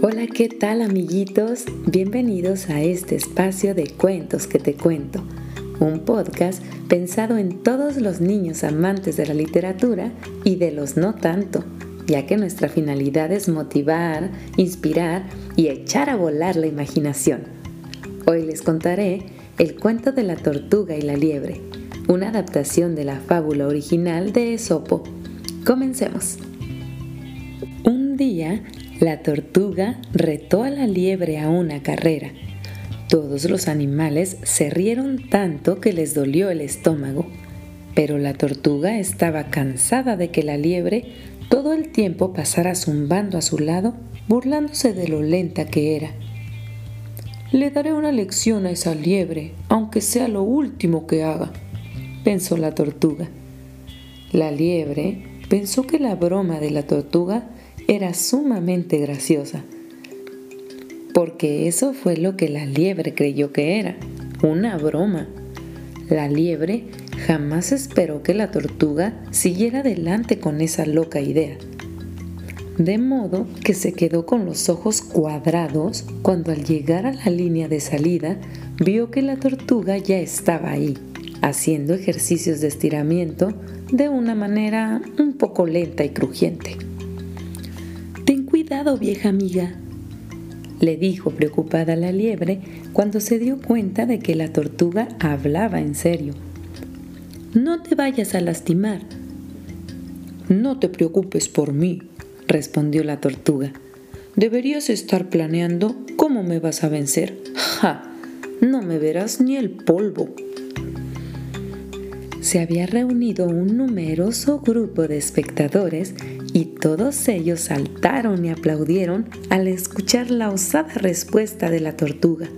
Hola, ¿qué tal amiguitos? Bienvenidos a este espacio de cuentos que te cuento, un podcast pensado en todos los niños amantes de la literatura y de los no tanto, ya que nuestra finalidad es motivar, inspirar y echar a volar la imaginación. Hoy les contaré el cuento de la tortuga y la liebre, una adaptación de la fábula original de Esopo. Comencemos. Un día, la tortuga retó a la liebre a una carrera. Todos los animales se rieron tanto que les dolió el estómago, pero la tortuga estaba cansada de que la liebre todo el tiempo pasara zumbando a su lado, burlándose de lo lenta que era. Le daré una lección a esa liebre, aunque sea lo último que haga, pensó la tortuga. La liebre pensó que la broma de la tortuga era sumamente graciosa, porque eso fue lo que la liebre creyó que era, una broma. La liebre jamás esperó que la tortuga siguiera adelante con esa loca idea. De modo que se quedó con los ojos cuadrados cuando al llegar a la línea de salida vio que la tortuga ya estaba ahí, haciendo ejercicios de estiramiento de una manera un poco lenta y crujiente. Ten cuidado, vieja amiga, le dijo preocupada la liebre cuando se dio cuenta de que la tortuga hablaba en serio. No te vayas a lastimar. No te preocupes por mí, respondió la tortuga. Deberías estar planeando cómo me vas a vencer. ¡Ja! No me verás ni el polvo se había reunido un numeroso grupo de espectadores y todos ellos saltaron y aplaudieron al escuchar la osada respuesta de la tortuga.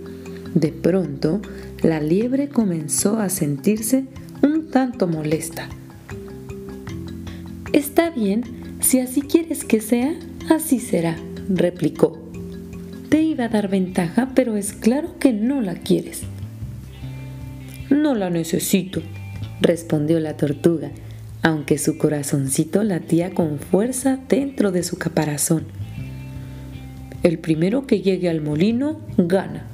De pronto, la liebre comenzó a sentirse un tanto molesta. Está bien, si así quieres que sea, así será, replicó. Te iba a dar ventaja, pero es claro que no la quieres. No la necesito, respondió la tortuga, aunque su corazoncito latía con fuerza dentro de su caparazón. El primero que llegue al molino gana.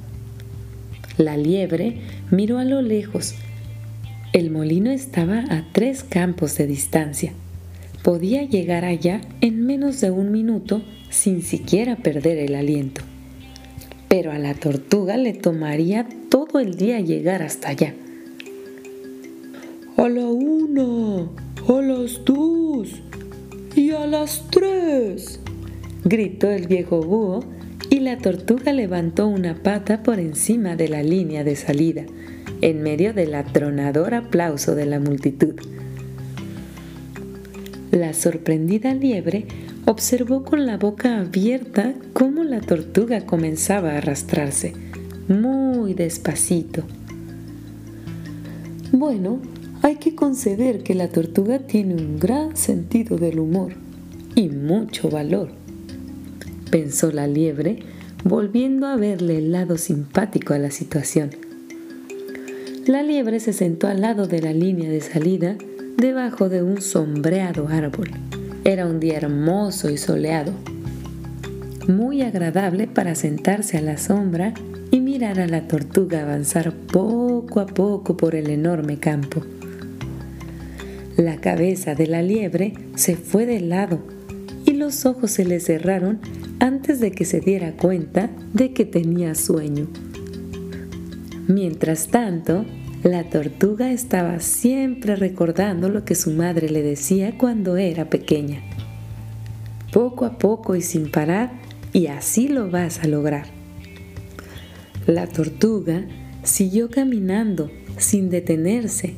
La liebre miró a lo lejos. El molino estaba a tres campos de distancia. Podía llegar allá en menos de un minuto sin siquiera perder el aliento. Pero a la tortuga le tomaría todo el día llegar hasta allá. A la una, a las dos y a las tres, gritó el viejo búho y la tortuga levantó una pata por encima de la línea de salida, en medio del atronador aplauso de la multitud. La sorprendida liebre observó con la boca abierta cómo la tortuga comenzaba a arrastrarse, muy despacito. Bueno, hay que conceder que la tortuga tiene un gran sentido del humor y mucho valor, pensó la liebre, volviendo a verle el lado simpático a la situación. La liebre se sentó al lado de la línea de salida, debajo de un sombreado árbol. Era un día hermoso y soleado, muy agradable para sentarse a la sombra y mirar a la tortuga avanzar poco a poco por el enorme campo. La cabeza de la liebre se fue de lado y los ojos se le cerraron antes de que se diera cuenta de que tenía sueño. Mientras tanto, la tortuga estaba siempre recordando lo que su madre le decía cuando era pequeña. Poco a poco y sin parar, y así lo vas a lograr. La tortuga siguió caminando sin detenerse.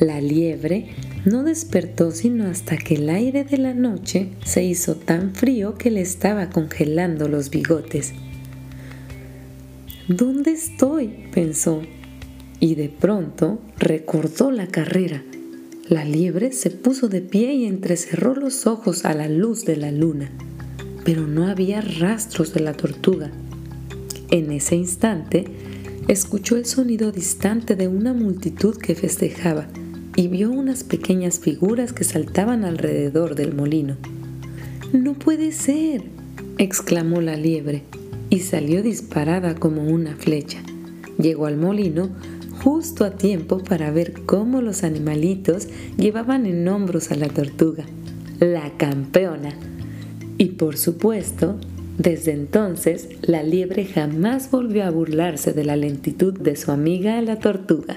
La liebre no despertó sino hasta que el aire de la noche se hizo tan frío que le estaba congelando los bigotes. ¿Dónde estoy? pensó, y de pronto recordó la carrera. La liebre se puso de pie y entrecerró los ojos a la luz de la luna, pero no había rastros de la tortuga. En ese instante, escuchó el sonido distante de una multitud que festejaba y vio unas pequeñas figuras que saltaban alrededor del molino. No puede ser, exclamó la liebre y salió disparada como una flecha. Llegó al molino justo a tiempo para ver cómo los animalitos llevaban en hombros a la tortuga, la campeona. Y por supuesto, desde entonces la liebre jamás volvió a burlarse de la lentitud de su amiga la tortuga.